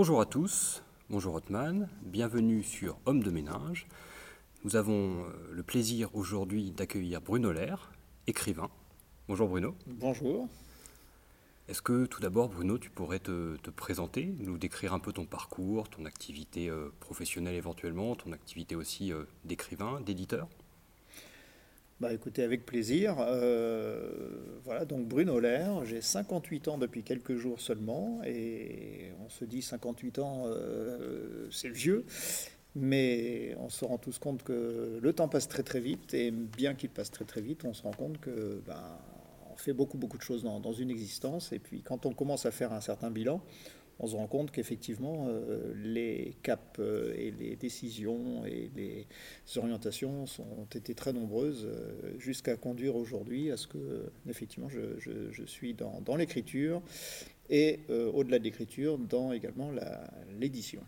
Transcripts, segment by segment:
Bonjour à tous, bonjour Otman, bienvenue sur Homme de ménage. Nous avons euh, le plaisir aujourd'hui d'accueillir Bruno Lair, écrivain. Bonjour Bruno. Bonjour. Est-ce que tout d'abord, Bruno, tu pourrais te, présenter, nous décrire un peu ton parcours, ton activité euh, professionnelle éventuellement, ton activité aussi euh, d'écrivain, d'éditeur? Bah écoutez, avec plaisir. Euh, voilà, donc Bruno Lair, j'ai 58 ans depuis quelques jours seulement, et on se dit 58 ans, c'est vieux, mais on se rend tous compte que le temps passe très très vite, et bien qu'il passe très très vite, on se rend compte que ben, fait beaucoup, beaucoup de choses dans, une existence. Et puis quand on commence à faire un certain bilan, on se rend compte qu'effectivement, euh, les caps euh, et les décisions et les orientations ont été très nombreuses euh, jusqu'à conduire aujourd'hui à ce que, effectivement, je, suis dans, dans l'écriture et, au-delà de l'écriture, dans également l'édition.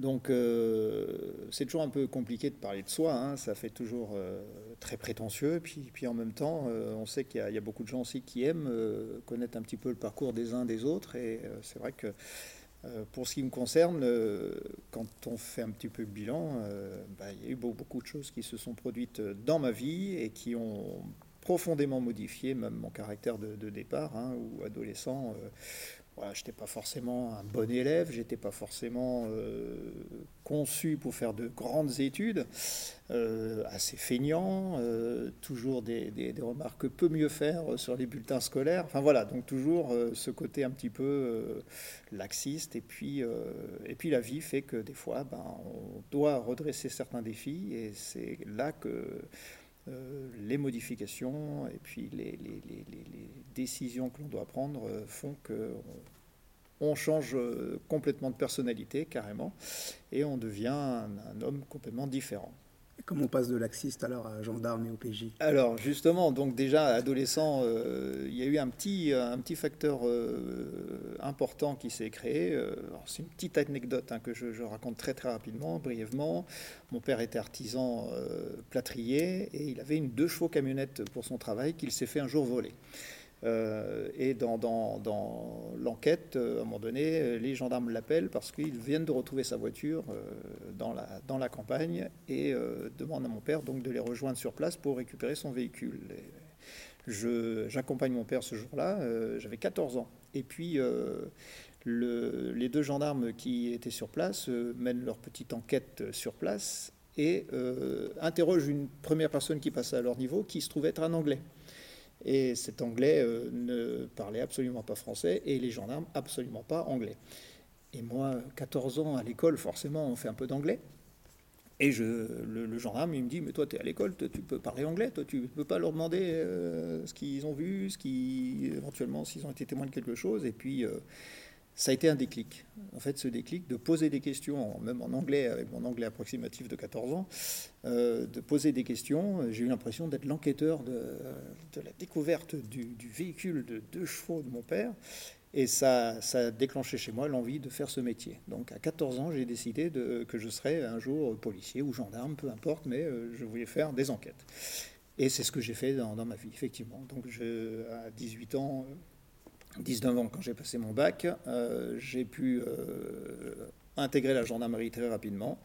Donc euh, c'est toujours un peu compliqué de parler de soi, hein. ça fait toujours euh, très prétentieux, puis, en même temps euh, on sait qu'il y, a beaucoup de gens aussi qui aiment connaître un petit peu le parcours des uns des autres, et c'est vrai que pour ce qui me concerne, quand on fait un petit peu le bilan, bah, il y a eu beaucoup, de choses qui se sont produites dans ma vie et qui ont profondément modifié même mon caractère de, départ, hein, ou adolescent je n'étais pas forcément un bon élève, j'étais pas forcément euh, conçu pour faire de grandes études, euh, assez feignant, euh, toujours des, remarques que peut mieux faire sur les bulletins scolaires. Enfin voilà, donc toujours ce côté un petit peu laxiste. Et puis, et puis la vie fait que des fois, ben, on doit redresser certains défis, et c'est là que les modifications et puis les, décisions que l'on doit prendre font que on change euh, complètement de personnalité, carrément, et on devient un, homme complètement différent. Comment on passe de laxiste alors à gendarme et au PJ Alors justement, donc déjà adolescent, euh, il y a eu un petit, un petit facteur euh, important qui s'est créé. c'est une petite anecdote hein, que je, raconte très très rapidement, brièvement. Mon père était artisan plâtrier et il avait une deux chevaux camionnette pour son travail qu'il s'est fait un jour voler. Euh, et dans, l'enquête, euh, à un moment donné, euh, les gendarmes l'appellent parce qu'ils viennent de retrouver sa voiture dans, la, campagne et demandent à mon père donc de les rejoindre sur place pour récupérer son véhicule. J'accompagne mon père ce jour-là, j'avais 14 ans. Et puis, le, les deux gendarmes qui étaient sur place mènent leur petite enquête sur place et interrogent une première personne qui passait à leur niveau, qui se trouvait être un Anglais. Et cet Anglais euh, ne parlait absolument pas français et les gendarmes absolument pas anglais. Et moi, 14 ans à l'école, forcément, on fait un peu d'anglais. Et je, le, gendarme, il me dit, mais toi, tu es à l'école, tu peux parler anglais, toi, tu ne peux pas leur demander euh, ce qu'ils ont vu, ce qui, éventuellement, s'ils ont été témoins de quelque chose. Et puis, euh, ça a été un déclic. En fait, ce déclic de poser des questions, même en anglais, avec mon anglais approximatif de 14 ans, euh, de poser des questions. J'ai eu l'impression d'être l'enquêteur de, la découverte du, véhicule de deux chevaux de mon père. Et ça, ça a déclenché chez moi l'envie de faire ce métier. Donc à 14 ans, j'ai décidé que je serais un jour policier ou gendarme, peu importe, mais euh, je voulais faire des enquêtes. Et c'est ce que j'ai fait dans, ma vie, effectivement. Donc à 18 ans, 19 ans, quand j'ai passé mon bac, euh, j'ai pu euh, intégrer la gendarmerie très rapidement.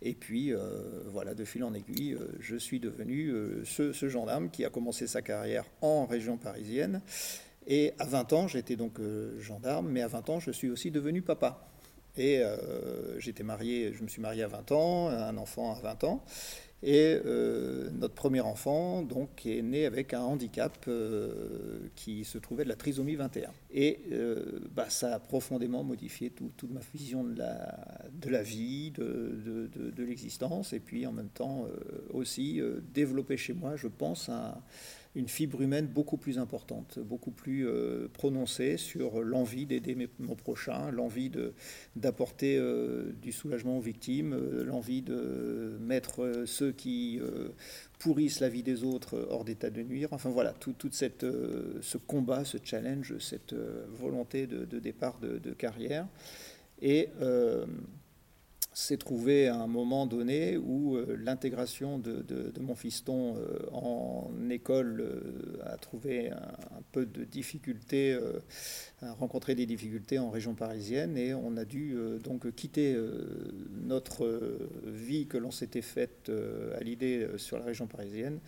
Et puis, euh, voilà, de fil en aiguille, je suis devenu ce, gendarme qui a commencé sa carrière en région parisienne. Et à 20 ans, j'étais donc gendarme, mais à 20 ans, je suis aussi devenu papa. Et j'étais marié, je me suis marié à 20 ans, un enfant à 20 ans. Et euh, notre premier enfant donc, est né avec un handicap euh, qui se trouvait de la trisomie 21. Et euh, bah, ça a profondément modifié toute ma vision de la, vie, de, de, l'existence, et puis en même temps aussi développer chez moi, je pense, un une fibre humaine beaucoup plus importante, beaucoup plus euh, prononcée sur l'envie d'aider mon prochain, l'envie d'apporter euh, du soulagement aux victimes, euh, l'envie de mettre ceux qui pourrissent la vie des autres hors d'état de nuire. Enfin voilà, tout, cette, ce combat, ce challenge, cette volonté de, départ de, carrière. Et s'est trouvé à un moment donné où euh, l'intégration de, mon fiston euh, en école euh, a trouvé un, peu de difficultés, a rencontré des difficultés en région parisienne et on a dû donc quitter notre vie que l'on s'était faite à l'idée sur la région parisienne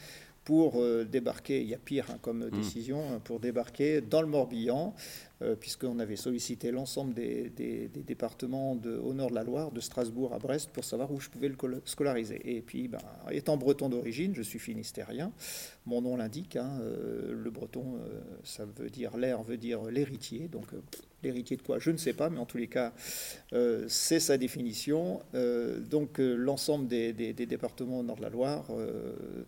pour débarquer, il y a pire hein, comme mmh. décision, pour débarquer dans le Morbihan, euh, puisqu'on avait sollicité l'ensemble des, départements de, au nord de la Loire, de Strasbourg à Brest, pour savoir où je pouvais le scolariser. Et puis, ben, étant breton d'origine, je suis finistérien, mon nom l'indique, hein, euh, le breton, euh, ça veut dire l'air, veut dire l'héritier, donc l'héritier de quoi Je ne sais pas, mais en tous les cas, c'est sa définition. donc l'ensemble des, départements au nord de la Loire,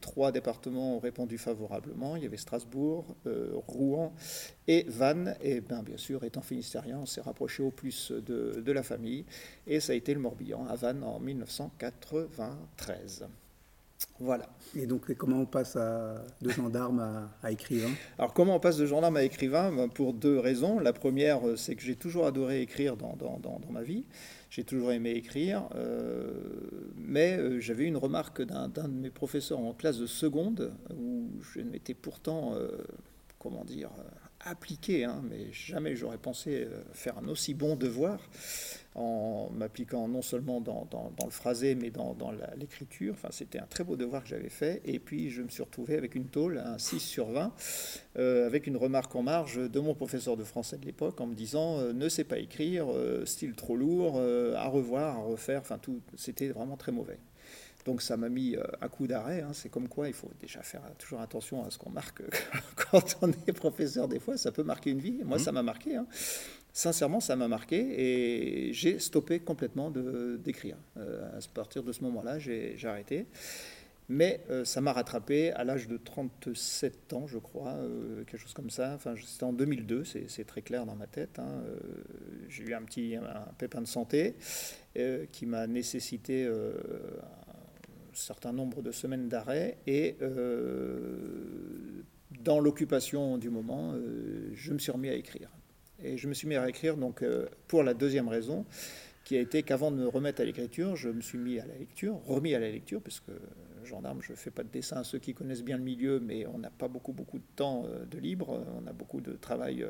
trois départements ont répondu favorablement. Il y avait Strasbourg, Rouen et Vannes. Et ben, bien sûr, étant finistérien, on s'est rapproché au plus de, la famille. Et ça a été le Morbihan à Vannes en 1993. Voilà. Et donc, comment on passe de gendarme à, écrivain? Alors, comment on passe de gendarme à écrivain? Ben, Pour deux raisons. La première, c'est que j'ai toujours adoré écrire dans, dans, ma vie. J'ai toujours aimé écrire. Euh, mais euh, j'avais une remarque d'un de mes professeurs en classe de seconde, où je m'étais pourtant, euh, comment dire, appliqué, hein, mais jamais j'aurais pensé euh, faire un aussi bon devoir en m'appliquant non seulement dans, le phrasé, mais dans, l'écriture. Enfin, c'était un très beau devoir que j'avais fait. Et puis, je me suis retrouvé avec une tôle, un 6 sur 20, euh, avec une remarque en marge de mon professeur de français de l'époque en me disant euh, ne sais pas écrire, style trop lourd, à revoir, à refaire. Enfin, tout, c'était vraiment très mauvais. Donc ça m'a mis euh, un coup d'arrêt. Hein. C'est comme quoi il faut déjà faire toujours attention à ce qu'on marque quand on est professeur. Des fois, ça peut marquer une vie. Moi, mmh. ça m'a marqué. Hein. Sincèrement, ça m'a marqué et j'ai stoppé complètement d'écrire. Euh, à partir de ce moment-là, j'ai arrêté. Mais euh, ça m'a rattrapé à l'âge de 37 ans, je crois, quelque chose comme ça. Enfin, c'était en 2002, c'est très clair dans ma tête. Hein. J'ai eu un petit un pépin de santé qui m'a nécessité certain nombre de semaines d'arrêt et euh, dans l'occupation du moment, euh, je me suis remis à écrire. Et je me suis mis à écrire donc euh, pour la deuxième raison, qui a été qu'avant de me remettre à l'écriture, je me suis mis à la lecture, remis à la lecture, parce que gendarme, je ne fais pas de dessin à ceux qui connaissent bien le milieu, mais on n'a pas beaucoup, beaucoup de temps de libre, on a beaucoup de travail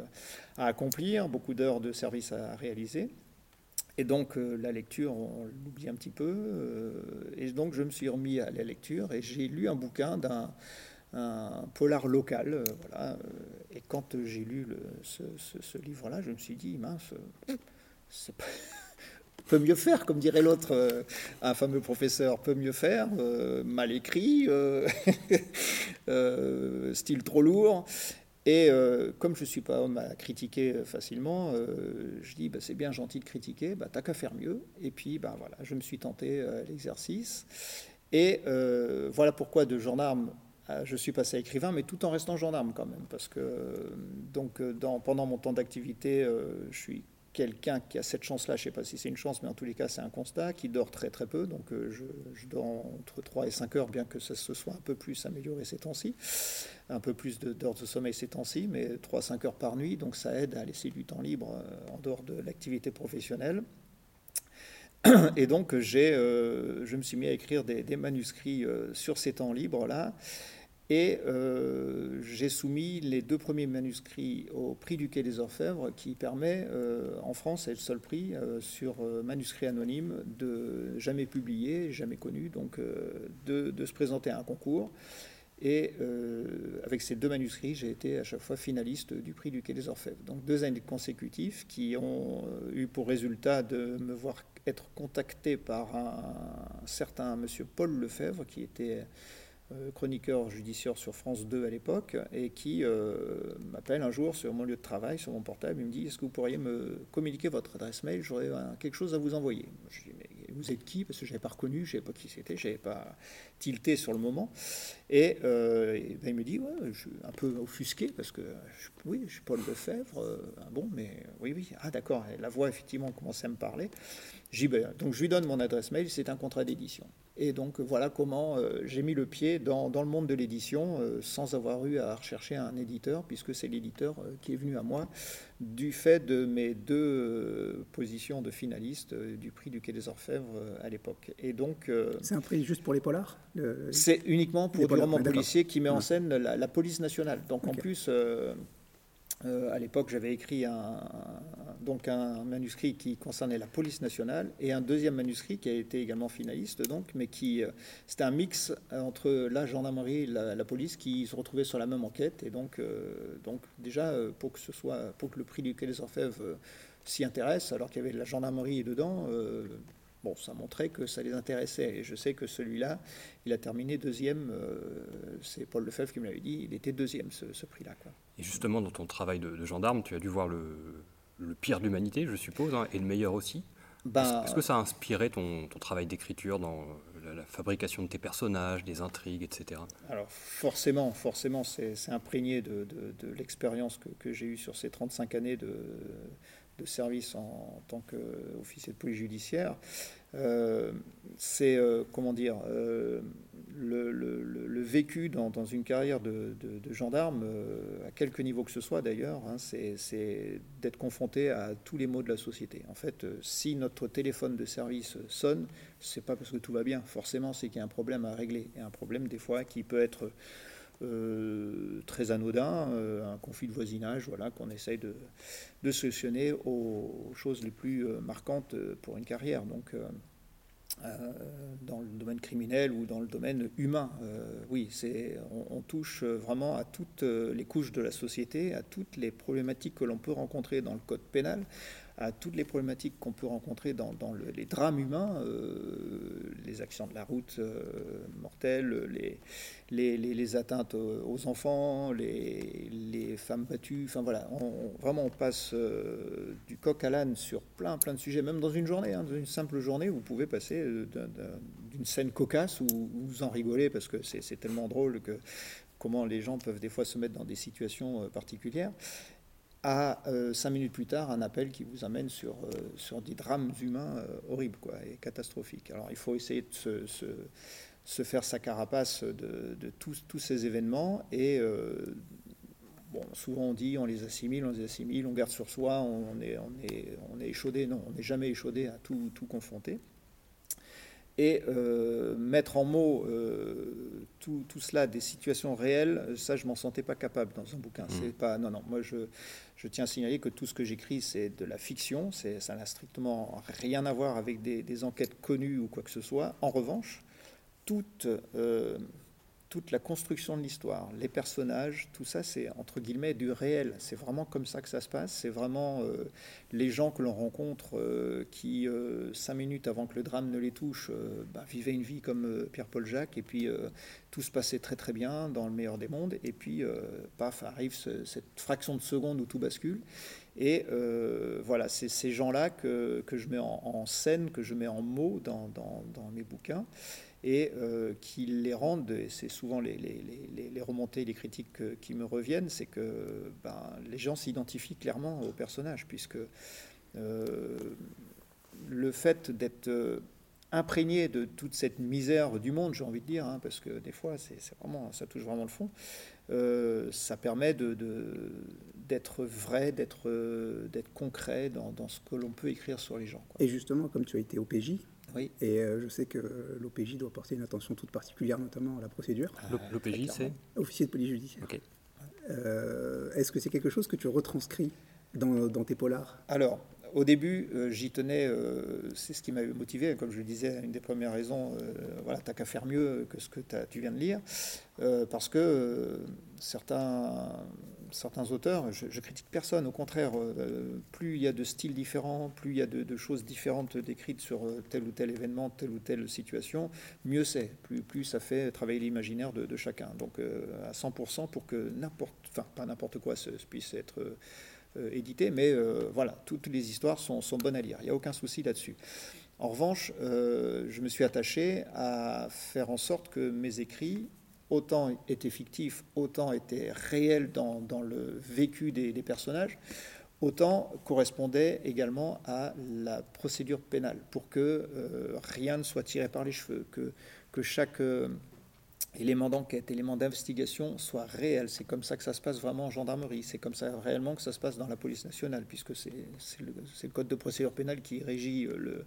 à accomplir, beaucoup d'heures de service à réaliser. Et donc euh, la lecture, on l'oublie un petit peu. Euh, et donc je me suis remis à la lecture et j'ai lu un bouquin d'un polar local. Euh, voilà. Et quand j'ai lu ce, livre-là, je me suis dit, mince, c'est peut mieux faire, comme dirait l'autre, un fameux professeur, peut mieux faire, mal écrit, style trop lourd. Et euh, comme je ne suis pas homme à critiquer euh, facilement, euh, je dis bah, c'est bien gentil de critiquer, bah, t'as qu'à faire mieux. Et puis bah, voilà, je me suis tenté à l'exercice. Et voilà pourquoi de gendarme, je suis passé à écrivain, mais tout en restant gendarme quand même. Parce que donc, dans, pendant mon temps d'activité, je suis quelqu'un qui a cette chance-là, je ne sais pas si c'est une chance, mais en tous les cas, c'est un constat, qui dort très très peu. Donc euh, je, dors entre 3 et 5 heures, bien que ça se soit un peu plus amélioré ces temps-ci, un peu plus d'heures de, sommeil ces temps-ci, mais 3 à 5 heures par nuit, donc ça aide à laisser du temps libre euh, en dehors de l'activité professionnelle. Et donc euh, je me suis mis à écrire des, des manuscrits sur ces temps libres-là. Et euh, j'ai soumis les deux premiers manuscrits au prix du Quai des Orfèvres, qui permet, euh, en France, c'est le seul prix euh, sur manuscrit anonyme, de jamais publié, jamais connu, donc de, se présenter à un concours. Et avec ces deux manuscrits, j'ai été à chaque fois finaliste du prix du Quai des Orfèvres. Donc deux années consécutives qui ont eu pour résultat de me voir être contacté par un certain monsieur Paul Lefebvre, qui était chroniqueur judiciaire sur France 2 à l'époque, et qui euh, m'appelle un jour sur mon lieu de travail, sur mon portable, il me dit, est-ce que vous pourriez me communiquer votre adresse mail J'aurais quelque chose à vous envoyer. Je dis, mais vous êtes qui? Parce que je n'avais pas reconnu, je ne pas qui c'était, je n'avais pas tilté sur le moment. Et, euh, ben, il me dit, je suis un peu offusqué, parce que oui, je suis Paul Lefebvre, bon, mais oui, oui, ah d'accord, la voix effectivement commençait à me parler. Donc je lui donne mon adresse mail, c'est un contrat d'édition. Et donc voilà comment euh, j'ai mis le pied dans, le monde de l'édition euh, sans avoir eu à rechercher un éditeur, puisque c'est l'éditeur euh, qui est venu à moi du fait de mes deux positions de finaliste du prix du Quai des Orfèvres à l'époque. Et donc c'est un prix juste pour les polars. C'est uniquement pour le roman policier qui met en scène la, police nationale. Donc en plus euh, à l'époque, j'avais écrit un, donc un manuscrit qui concernait la police nationale et un deuxième manuscrit qui a été également finaliste, donc, mais qui euh, c'était un mix entre la gendarmerie et la, police qui se retrouvaient sur la même enquête. Et donc, euh, donc déjà pour que ce soit, le prix du Quai des Orfèvres s'y intéresse, alors qu'il y avait la gendarmerie dedans, bon, ça montrait que ça les intéressait. Et je sais que celui-là, il a terminé deuxième. c'est Paul Lefebvre qui me l'avait dit. Il était deuxième ce, ce prix-là. Quoi. Et justement, dans ton travail de, gendarme, tu as dû voir le, pire de l'humanité, je suppose, hein, et le meilleur aussi. Ben, Est-ce que ça a inspiré ton, travail d'écriture dans la, fabrication de tes personnages, des intrigues, etc. Alors forcément, forcément, c'est imprégné de, l'expérience que, j'ai eue sur ces 35 années de, service en, tant qu'officier de police judiciaire. Euh, c'est, euh, comment dire, euh, le, vécu dans, une carrière de, gendarme, à quelque niveau que ce soit d'ailleurs, hein, c'est d'être confronté à tous les maux de la société. En fait, si notre téléphone de service sonne, c'est pas parce que tout va bien, forcément, c'est qu'il y a un problème à régler. Et un problème, des fois, qui peut être très anodin, un conflit de voisinage, voilà, qu'on essaye de, solutionner aux, choses les plus marquantes pour une carrière. Donc, euh, dans le domaine criminel ou dans le domaine humain. Euh, oui, c'est, on, touche vraiment à toutes les couches de la société, à toutes les problématiques que l'on peut rencontrer dans le code pénal, à toutes les problématiques qu'on peut rencontrer dans, les drames humains, euh, les accidents de la route euh, mortels, les, atteintes aux enfants, les, femmes battues. Enfin voilà, vraiment on passe euh, du coq à l'âne sur plein plein de sujets, même dans une journée, hein, dans une simple journée, vous pouvez passer d'une scène cocasse où, vous en rigolez parce que c'est tellement drôle que comment les gens peuvent des fois se mettre dans des situations particulières à euh, cinq minutes plus tard un appel qui vous amène sur, euh, sur des drames humains euh, horribles quoi, et catastrophiques. Alors il faut essayer de se, se, faire sa carapace de, de tous, tous, ces événements et bon, souvent on dit on les assimile, on les assimile, on garde sur soi, on est, on est, on est échaudé. Non, on n'est jamais échaudé à tout, tout confronter et euh, mettre en mots euh, tout, tout, cela, des situations réelles, ça, je m'en sentais pas capable dans un bouquin. C'est mmh. pas, non, non. Moi, je, je, tiens à signaler que tout ce que j'écris, c'est de la fiction. Ça n'a strictement rien à voir avec des, des, enquêtes connues ou quoi que ce soit. En revanche, toute euh, toute la construction de l'histoire, les personnages, tout ça, c'est entre guillemets du réel. C'est vraiment comme ça que ça se passe. C'est vraiment euh, les gens que l'on rencontre euh, qui, euh, cinq minutes avant que le drame ne les touche, bah, vivaient une vie comme Pierre-Paul Jacques, et puis tout se passait très très bien dans le meilleur des mondes, et puis paf, arrive cette fraction de seconde où tout bascule. Et voilà, c'est ces gens-là que, que, je mets en, scène, que je mets en mots dans, dans, dans mes bouquins et euh, qui les rendent, et c'est souvent les, les, remontées, les critiques qui me reviennent, c'est que ben, les gens s'identifient clairement au personnage, puisque euh, le fait d'être euh, imprégné de toute cette misère du monde, j'ai envie de dire, hein, parce que des fois, c'est, vraiment, ça touche vraiment le fond, ça permet d'être vrai, d'être, concret dans, ce que l'on peut écrire sur les gens. Et justement, comme tu as été au PJ, et euh, je sais que l'OPJ doit porter une attention toute particulière, notamment à la procédure. Ah, L'OPJ, c'est Officier de police judiciaire. Euh, est-ce que c'est quelque chose que tu retranscris dans, tes polars? Alors, au début, euh, j'y tenais, c'est ce qui m'a motivé, comme je le disais, une des premières raisons, voilà, t'as qu'à faire mieux que ce que tu viens de lire, parce que certains certains auteurs, je, critique personne, au contraire, euh, plus il y a de styles différents, plus il y a de, choses différentes décrites sur euh, tel ou tel événement, telle ou telle situation, mieux c'est, plus, plus ça fait travailler l'imaginaire de, chacun. Donc euh, à 100% pour que n'importe, enfin pas n'importe quoi se, puisse être édité, mais voilà, toutes les histoires sont, sont, bonnes à lire, il n'y a aucun souci là-dessus. En revanche, je me suis attaché à faire en sorte que mes écrits autant étaient fictifs, autant étaient réels dans, le vécu des, personnages, autant correspondait également à la procédure pénale, pour que rien ne soit tiré par les cheveux, que, que chaque élément d'enquête, élément d'investigation soit réel. C'est comme ça que ça se passe vraiment en gendarmerie. C'est comme ça réellement que ça se passe dans la police nationale, puisque c'est le, le, code de procédure pénale qui régit le,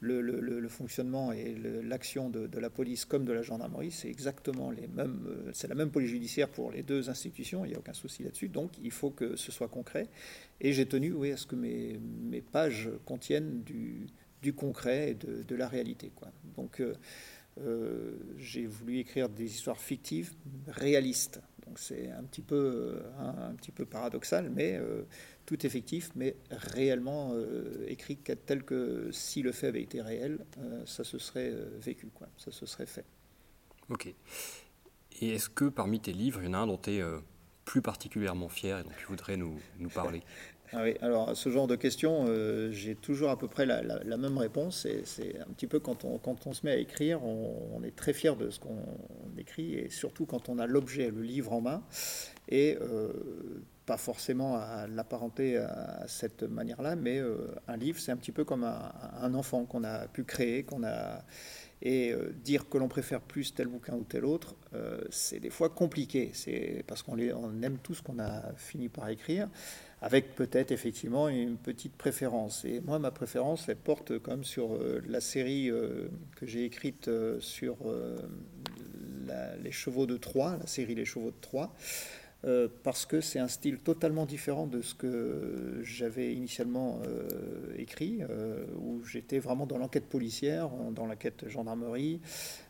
le, fonctionnement et l'action de, la police comme de la gendarmerie, c'est exactement les mêmes, euh, c'est la même police judiciaire pour les deux institutions, il n'y a aucun souci là-dessus. Donc il faut que ce soit concret. Et j'ai tenu oui, à ce que mes, pages contiennent du, concret et de, la réalité. Donc euh, euh, j'ai voulu écrire des histoires fictives, réalistes. Donc c'est un petit peu, un, un, petit peu paradoxal, mais tout effectif, mais réellement euh, écrit tel que si le fait avait été réel, euh, ça se serait euh, vécu, quoi, ça se serait fait. Ok. Et est-ce que parmi tes livres, il y en a un dont tu es plus particulièrement fier et dont tu voudrais nous, nous parler? ah alors ce genre de questions, j'ai toujours à peu près la, même réponse. C'est un petit peu quand on, quand on se met à écrire, on, est très fier de ce qu'on écrit, et surtout quand on a l'objet, le livre en main. Et pas forcément à l'apparenter à cette manière-là, mais euh, un livre, c'est un petit peu comme un, enfant qu'on a pu créer, qu'on a et euh, dire que l'on préfère plus tel bouquin ou tel autre, euh, c'est des fois compliqué. C'est parce qu'on on aime tout ce qu'on a fini par écrire, avec peut-être effectivement une petite préférence. Et moi, ma préférence, elle porte comme sur la série que j'ai écrite sur les chevaux de Troie, la série Les chevaux de Troie. Euh, parce que c'est un style totalement différent de ce que j'avais initialement euh, écrit, euh, où j'étais vraiment dans l'enquête policière, dans l'enquête gendarmerie,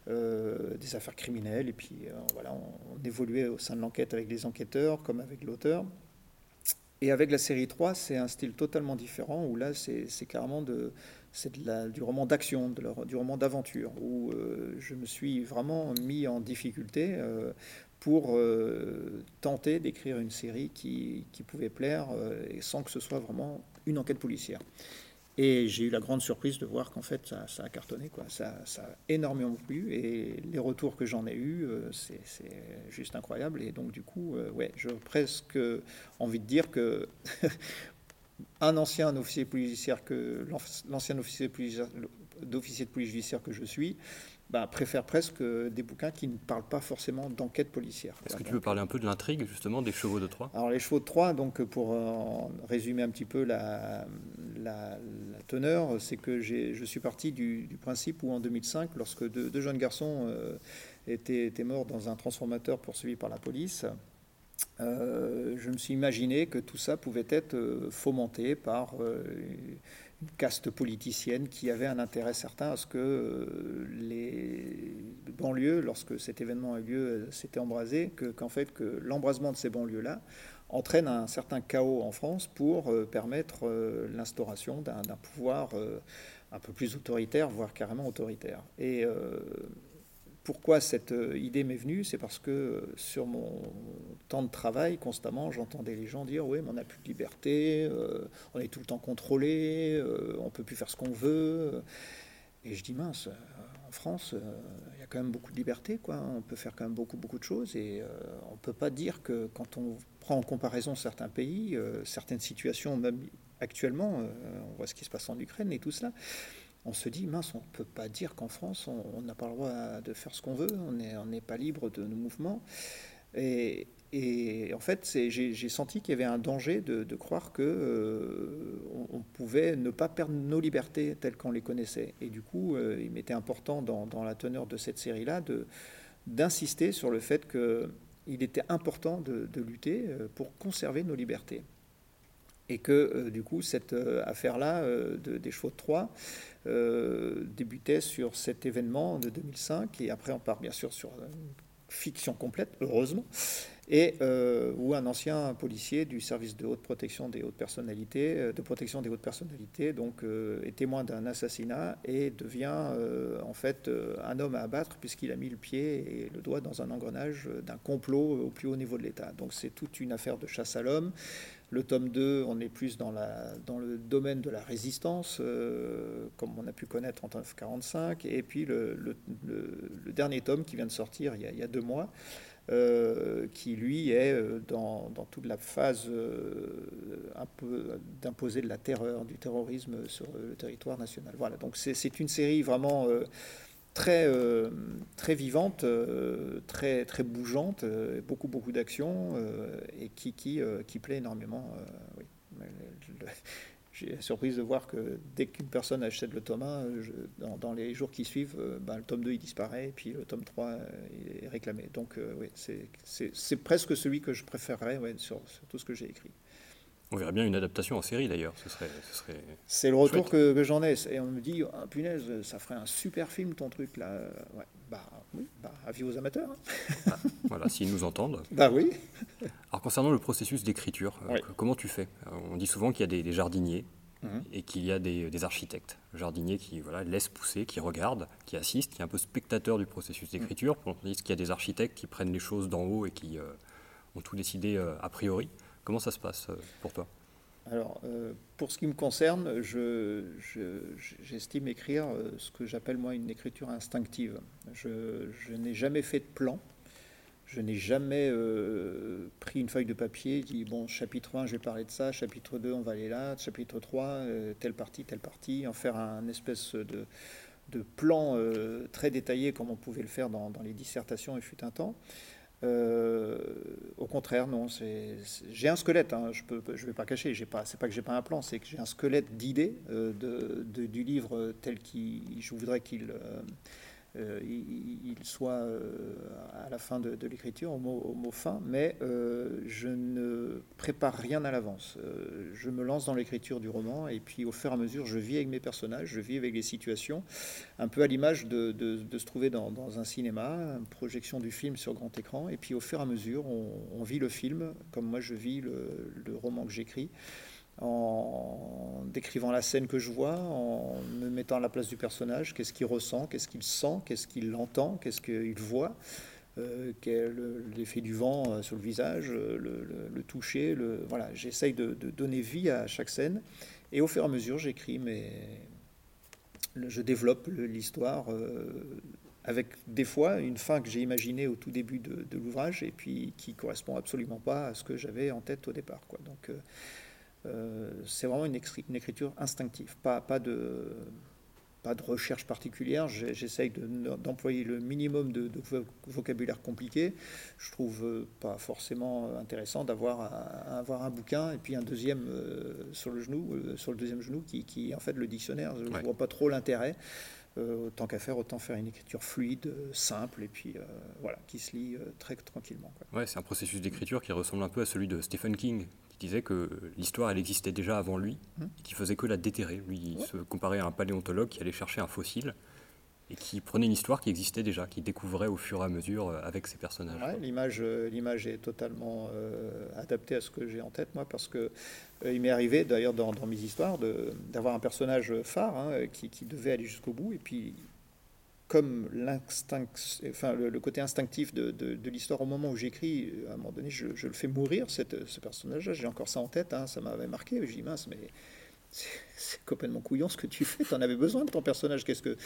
des affaires criminelles, et puis voilà, on, évoluait au sein de l'enquête avec les enquêteurs comme avec l'auteur. Et avec la série 3, c'est un style totalement différent, où là, c'est carrément du roman d'action, du roman d'aventure, où je me suis vraiment mis en difficulté pour euh, tenter d'écrire une série qui, pouvait plaire euh, sans que ce soit vraiment une enquête policière. Et j'ai eu la grande surprise de voir qu'en fait ça, ça, a cartonné, quoi. Ça, ça, a énormément plu et les retours que j'en ai eus, euh, c'est juste incroyable. Et donc du coup, ouais, j'ai presque envie de dire que un ancien officier policier que l'ancien officier d'officier de police judiciaire que je suis, bah, préfère presque des bouquins qui ne parlent pas forcément d'enquête policière. Est-ce que tu veux parler un peu de l'intrigue justement des chevaux de Troie? Alors les chevaux de Troie, donc pour euh, résumer un petit peu la, la, teneur, c'est que je suis parti du, principe où en 2005, lorsque deux, jeunes garçons euh, étaient, morts dans un transformateur poursuivi par la police, euh, je me suis imaginé que tout ça pouvait être fomenté par une caste politicienne qui avait un intérêt certain à ce que euh, les banlieues, lorsque cet événement a eu lieu, euh, s'étaient embrasées, qu'en fait que l'embrasement de ces banlieues-là entraîne un certain chaos en France pour euh, permettre l'instauration d'un pouvoir un peu plus autoritaire, voire carrément autoritaire. Et pourquoi cette euh, idée m'est venue C'est parce que euh, sur mon temps de travail, constamment, j'entendais les gens dire Oui, mais on n'a plus de liberté, euh, on est tout le temps contrôlé, on ne peut plus faire ce qu'on veut. Et je dis Mince, en France, il y a quand même beaucoup de liberté, quoi. on peut faire quand même beaucoup, beaucoup de choses, et on ne peut pas dire que quand on prend en comparaison certains pays, certaines situations, même actuellement, on voit ce qui se passe en Ukraine et tout cela on se dit, mince, on ne peut pas dire qu'en France, on n'a pas le droit de faire ce qu'on veut, on n'est pas libre de nos mouvements. Et, en fait, j'ai senti qu'il y avait un danger de, croire que euh, on, pouvait ne pas perdre nos libertés telles qu'on les connaissait. Et du coup, euh, il m'était important dans, la teneur de cette série-là d'insister sur le fait qu'il était important de, lutter euh, pour conserver nos libertés. Et que du coup, cette affaire-là des chevaux de Troie, euh, débutait sur cet événement de 2005, et après on part bien sûr sur une fiction complète, heureusement, et euh, où un ancien policier du service de haute protection des hautes personnalités, euh, de protection des hautes personnalités, donc est témoin d'un assassinat et devient en fait un homme à abattre puisqu'il a mis le pied et le doigt dans un engrenage d'un complot au plus haut niveau de l'État. Donc c'est toute une affaire de chasse à l'homme le tome 2, on est plus dans, le domaine de la résistance, euh, comme on a pu connaître en 1945. Et puis le, dernier tome qui vient de sortir il y a, deux mois, qui lui est dans, toute la phase peu d'imposer de la terreur, du terrorisme sur le territoire national. Voilà, donc c'est une série vraiment très, très vivante, très, très bougeante, beaucoup, beaucoup d'actions et qui, qui, plaît énormément. J'ai surprise de voir que dès qu'une personne achète le tome 1, dans, les jours qui suivent, euh, ben, le tome 2 il disparaît et puis le tome 3 euh, est réclamé. Donc euh, oui, c'est presque celui que je préférerais sur, tout ce que j'ai écrit. On verrait bien une adaptation en série d'ailleurs. Ce serait, c'est le retour que, j'en ai. Et on me dit, ah, punaise, ça ferait un super film ton truc là. Ouais. Bah oui, bah, avis aux amateurs. Hein. Ah, voilà, s'ils nous entendent. Bah oui. Alors concernant le processus d'écriture, euh, comment tu fais? Euh, On dit souvent qu'il y a des, jardiniers mhm. et qu'il y a des, architectes. Jardiniers qui voilà, laissent pousser, qui regardent, qui assistent, qui est un peu spectateur du processus d'écriture. On dit qu'il y a des architectes qui prennent les choses d'en haut et qui euh, ont tout décidé a priori. Comment ça se passe pour toi? Alors, euh, pour ce qui me concerne, j'estime écrire euh, ce que j'appelle moi une écriture instinctive. Je, n'ai jamais fait de plan. Je n'ai jamais euh, pris une feuille de papier dit, bon, chapitre 1, je vais parler de ça, chapitre 2, on va aller là, chapitre 3, telle partie, telle partie, en faire un espèce de, plan très détaillé comme on pouvait le faire dans, dans les dissertations, il fut un temps. Euh, au contraire, non. J'ai un squelette. Hein, je ne vais pas cacher. C'est pas, pas que j'ai pas un plan, c'est que j'ai un squelette d'idées euh, de, du livre tel qu'il, je voudrais qu'il euh, euh, il, soit euh, à la fin de, l'écriture, au mot, fin, mais euh, je ne prépare rien à l'avance. je me lance dans l'écriture du roman et puis au fur et à mesure, je vis avec mes personnages, je vis avec les situations, un peu à l'image de, se trouver dans, un cinéma, une projection du film sur grand écran, et puis au fur et à mesure, on, vit le film comme moi je vis le roman que j'écris en décrivant la scène que je vois, en me mettant à la place du personnage, qu'est-ce qu'il ressent, qu'est-ce qu'il sent, qu'est-ce qu'il entend, qu'est-ce qu'il voit, euh, l'effet du vent euh, sur le visage, le, toucher, voilà, j'essaye de, donner vie à chaque scène, et au fur et à mesure, j'écris, mais je développe l'histoire euh, avec des fois une fin que j'ai imaginée au tout début de, l'ouvrage et puis qui correspond absolument pas à ce que j'avais en tête au départ, quoi. Donc euh, c'est vraiment une, écriture instinctive, pas, pas, de, pas de recherche particulière. J'essaye d'employer le minimum de, vocabulaire compliqué. Je trouve euh, pas forcément intéressant d'avoir un, avoir un bouquin et puis un deuxième euh, sur le genou, sur le deuxième genou qui, qui est en fait le dictionnaire. Je ne vois pas trop l'intérêt. autant qu'à faire, autant faire une écriture fluide, simple, et puis voilà, qui se lit très tranquillement. Ouais, c'est un processus d'écriture qui ressemble un peu à celui de Stephen King, qui disait que l'histoire, elle existait déjà avant lui, mmh. et qui faisait que la déterrer. Lui, il se comparait à un paléontologue qui allait chercher un fossile et qui prenait une histoire qui existait déjà, qui découvrait au fur et à mesure euh, avec ses personnages. l'image, euh, l'image est totalement euh, adaptée à ce que j'ai en tête, moi, parce que il m'est arrivé, d'ailleurs, dans, mes histoires, d'avoir un personnage phare hein, qui, qui, devait aller jusqu'au bout, et puis comme enfin, le, côté instinctif de, l'histoire au moment où j'écris, à un moment donné, je, le fais mourir, cette, ce personnage-là. J'ai encore ça en tête, hein, ça m'avait marqué. Je dis, mince, mais c'est complètement couillon ce que tu fais. Tu en avais besoin de ton personnage. Qu'est-ce que.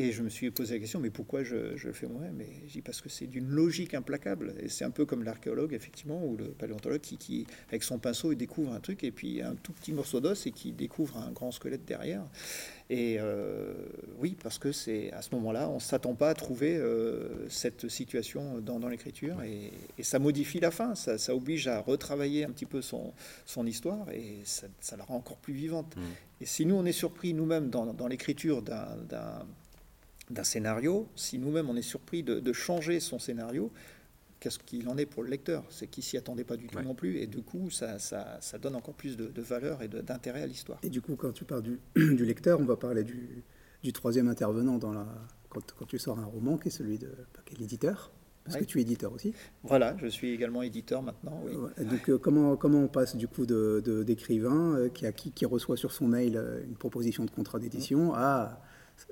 Et je me suis posé la question, mais pourquoi je, je le fais moi Mais je dis parce que c'est d'une logique implacable. Et c'est un peu comme l'archéologue, effectivement, ou le paléontologue qui, qui, avec son pinceau, il découvre un truc, et puis un tout petit morceau d'os, et qui découvre un grand squelette derrière. Et euh, oui, parce que c'est à ce moment-là, on ne s'attend pas à trouver euh, cette situation dans, dans l'écriture, et, ça modifie la fin, ça, ça, oblige à retravailler un petit peu son, son histoire, et ça, ça, la rend encore plus vivante. Mmh. Et si nous, on est surpris nous-mêmes dans, dans l'écriture d'un d'un scénario, si nous-mêmes on est surpris de, changer son scénario, qu'est-ce qu'il en est pour le lecteur? C'est qu'il s'y attendait pas du tout non plus, et du coup, ça, ça, ça donne encore plus de, valeur et d'intérêt à l'histoire. Et du coup, quand tu parles du, du, lecteur, on va parler du, du troisième intervenant dans la, quand, quand, tu sors un roman, qui est celui de l'éditeur. Parce que tu es éditeur aussi. Voilà, je suis également éditeur maintenant. Oui. Donc, euh, comment, comment on passe du coup d'écrivain de, d'écrivain euh, qui, qui, qui, reçoit sur son mail euh, une proposition de contrat d'édition à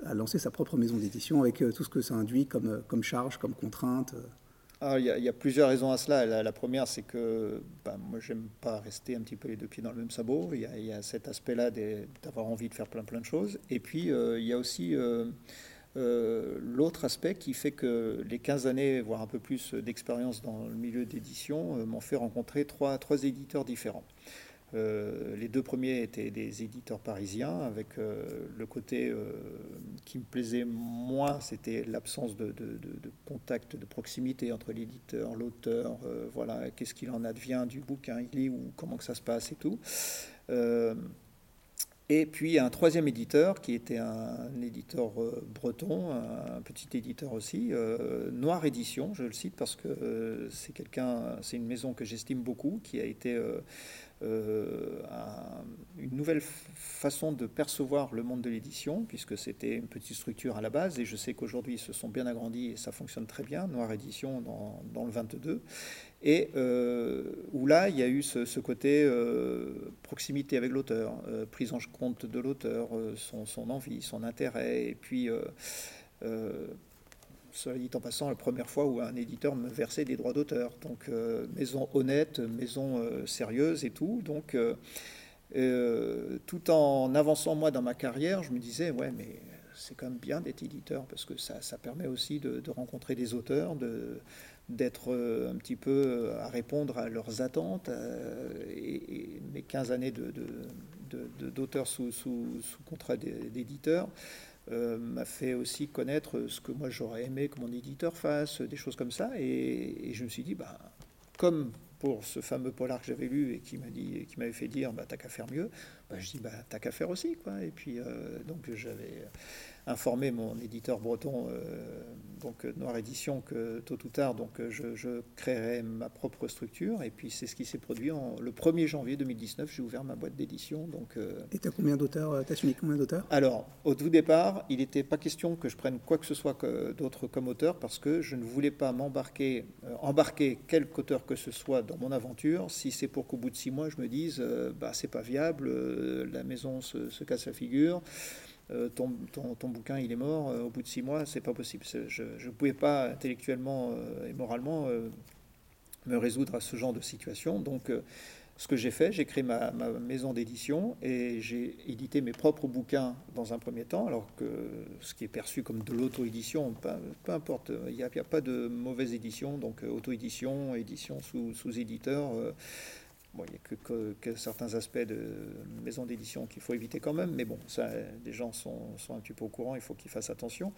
à lancer sa propre maison d'édition avec euh, tout ce que ça induit comme, euh, comme charge, comme contrainte euh. ah, il, y a, plusieurs raisons à cela. La, première, c'est que ben, moi, j'aime pas rester un petit peu les deux pieds dans le même sabot. Il y a, cet aspect-là d'avoir envie de faire plein plein de choses. Et puis, il y a aussi L'autre aspect qui fait que les 15 années, voire un peu plus d'expérience dans le milieu d'édition, m'ont fait rencontrer trois, trois éditeurs différents. Euh, les deux premiers étaient des éditeurs parisiens, avec euh, le côté euh, qui me plaisait moins, c'était l'absence de, contact, de proximité entre l'éditeur, l'auteur, voilà, qu'est-ce qu'il en advient du bouquin, il lit ou comment que ça se passe et tout. Et puis un troisième éditeur qui était un, éditeur breton, un, petit éditeur aussi, Noir Édition, je le cite parce que c'est quelqu'un, c'est une maison que j'estime beaucoup, qui a été euh, une nouvelle façon de percevoir le monde de l'édition, puisque c'était une petite structure à la base, et je sais qu'aujourd'hui ils se sont bien agrandis et ça fonctionne très bien, Noir Édition dans le 22, et euh, où là il y a eu ce, côté euh, proximité avec l'auteur, prise en compte de l'auteur, son, envie, son intérêt, et puis cela dit en passant, la première fois où un éditeur me versait des droits d'auteur. Donc, euh, maison honnête, maison euh, sérieuse et tout. Donc, euh, tout en avançant moi dans ma carrière, je me disais, ouais, mais c'est quand même bien d'être éditeur parce que ça, ça permet aussi de, rencontrer des auteurs, de, d'être un petit peu à répondre à leurs attentes. Et, mes 15 années d'auteur sous, sous, contrat d'éditeur euh, m'a fait aussi connaître ce que moi j'aurais aimé que mon éditeur fasse, des choses comme ça. Et, je me suis dit, bah, comme pour ce fameux polar que j'avais lu et qui m'a dit, qui m'avait fait dire, bah, t'as qu'à faire mieux, bah, je dis, bah, t'as qu'à faire aussi, quoi. Et puis, euh, donc j'avais informé mon éditeur breton, euh, donc Noir Édition, que tôt ou tard, donc je, je créerai ma propre structure. Et puis c'est ce qui s'est produit en, le 1er janvier 2019. J'ai ouvert ma boîte d'édition. Donc, euh, et tu as combien d'auteurs euh, Tu as suivi combien d'auteurs? Alors, au tout départ, il n'était pas question que je prenne quoi que ce soit d'autre comme auteur parce que je ne voulais pas m'embarquer, embarquer quelque auteur que ce soit dans mon aventure si c'est pour qu'au bout de six mois, je me dise, bah, c'est pas viable, la maison se, se casse la figure. Euh, ton, bouquin il est mort euh, au bout de six mois, c'est pas possible. Je ne pouvais pas intellectuellement euh, et moralement me résoudre à ce genre de situation. Donc, ce que j'ai fait, j'ai créé ma, maison d'édition et j'ai édité mes propres bouquins dans un premier temps, alors que ce qui est perçu comme de l'auto-édition, peu, importe, il n'y a, a, pas de mauvaise édition, donc auto-édition, édition sous, sous éditeur il n'y a que, certains aspects de maison d'édition qu'il faut éviter quand même, mais bon, ça, les gens sont, un petit peu au courant, il faut qu'ils fassent attention.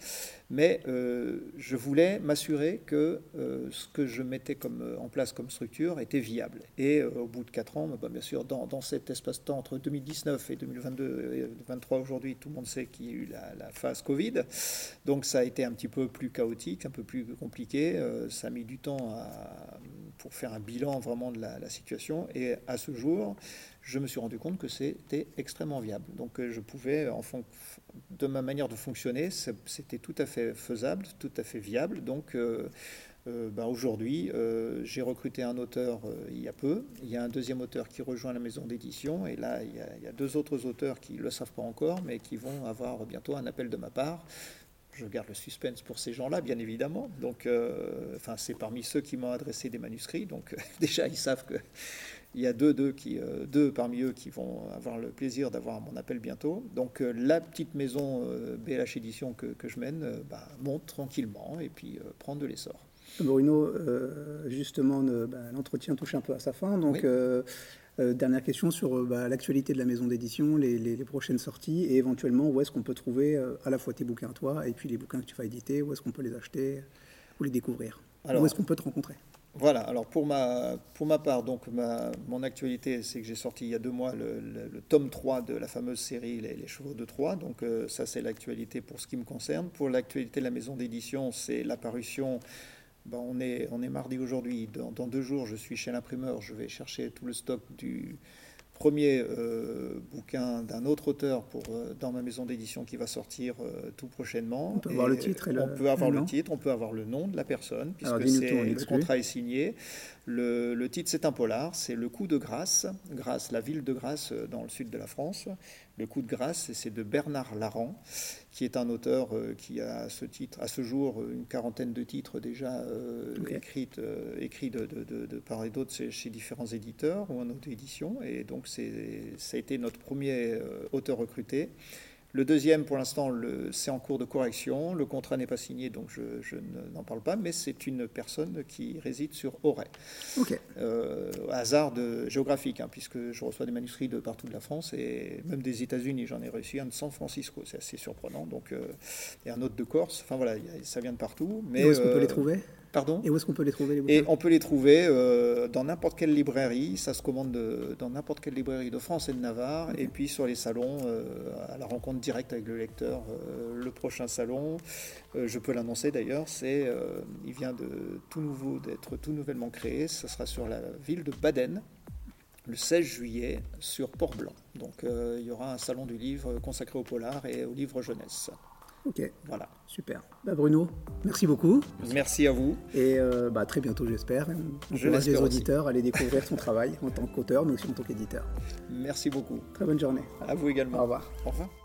Mais euh, je voulais m'assurer que euh, ce que je mettais comme, euh, en place comme structure était viable. Et au bout de quatre ans, bah, bien sûr, dans, cet espace-temps entre 2019 et 2022 et 2023 aujourd'hui, tout le monde sait qu'il y a eu la, phase Covid. Donc ça a été un petit peu plus chaotique, un peu plus compliqué. ça a mis du temps pour faire un bilan vraiment de la, situation. Et à ce jour, je me suis rendu compte que c'était extrêmement viable. Donc euh, je pouvais, en de ma manière de fonctionner, c'était tout à fait faisable, tout à fait viable. Donc euh, euh, ben, aujourd'hui, j'ai recruté un auteur il y a peu. Il y a un deuxième auteur qui rejoint la maison d'édition. Et là, il y, a, deux autres auteurs qui ne le savent pas encore, mais qui vont avoir bientôt un appel de ma part je garde le suspense pour ces gens-là, bien évidemment. Donc, euh, enfin, c'est parmi ceux qui m'ont adressé des manuscrits. Donc, déjà, ils savent que il y a deux, deux, qui, euh, deux parmi eux qui vont avoir le plaisir d'avoir mon appel bientôt. Donc, euh, la petite maison BLH Édition que, que je mène bah, monte tranquillement et puis prend de l'essor. Bruno, justement, bah, l'entretien touche un peu à sa fin. Donc, euh, dernière question sur euh, bah, l'actualité de la maison d'édition, les, prochaines sorties et éventuellement où est-ce qu'on peut trouver euh, à la fois tes bouquins toi et puis les bouquins que tu vas éditer, où est-ce qu'on peut les acheter ou les découvrir Où est-ce qu'on peut te rencontrer? voilà, alors pour ma, pour ma part, donc ma, mon actualité, c'est que j'ai sorti il y a deux mois le, tome 3 de la fameuse série Les, Chevaux de Troie. Donc ça, c'est l'actualité pour ce qui me concerne. Pour l'actualité de la maison d'édition, c'est l'apparition ben, on, est, on est mardi aujourd'hui. Dans, deux jours, je suis chez l'imprimeur. Je vais chercher tout le stock du premier euh, bouquin d'un autre auteur pour, euh, dans ma maison d'édition qui va sortir euh, tout prochainement. On peut avoir le titre On peut avoir le, titre, on peut avoir le nom de la personne, puisque le contrat est signé. Le, le titre, c'est un polar, c'est Le coup de grâce. Grâce, la ville de Grâce dans le sud de la France. Le coup de grâce, c'est de Bernard Laran, qui est un auteur euh, qui a à ce titre, à ce jour, une quarantaine de titres déjà euh, écrits, euh, écrits de, de, part et d'autre chez, différents éditeurs ou en auto-édition. Et donc, ça a été notre premier auteur recruté. Le deuxième, pour l'instant, c'est en cours de correction. Le contrat n'est pas signé, donc je, n'en parle pas, mais c'est une personne qui réside sur Auray. Ok. Euh, hasard de, géographique, hein, puisque je reçois des manuscrits de partout de la France et même des États-Unis. J'en ai reçu un de San Francisco, c'est assez surprenant. Donc, euh, et un autre de Corse. Enfin voilà, ça vient de partout. Mais, où est-ce qu'on peut les trouver? Pardon Et où est-ce qu'on peut les trouver Et on peut les trouver euh, dans n'importe quelle librairie. Ça se commande dans n'importe quelle librairie de France et de Navarre. Et puis sur les salons, euh, à la rencontre directe avec le lecteur. Euh, le prochain salon, je peux l'annoncer d'ailleurs, c'est, il vient de tout nouveau, d'être tout nouvellement créé. Ce sera sur la ville de Baden le 16 juillet sur Port-Blanc. Donc il y aura un salon du livre consacré au polar et au livre jeunesse. Ok. Voilà. Super. Bah, Bruno, merci beaucoup. Merci à vous. Et euh, bah, très bientôt, j'espère. On Je les auditeurs à aller découvrir son travail en tant qu'auteur, mais aussi en tant qu'éditeur. Merci beaucoup. Très bonne journée. À vous également. Au revoir. Au revoir.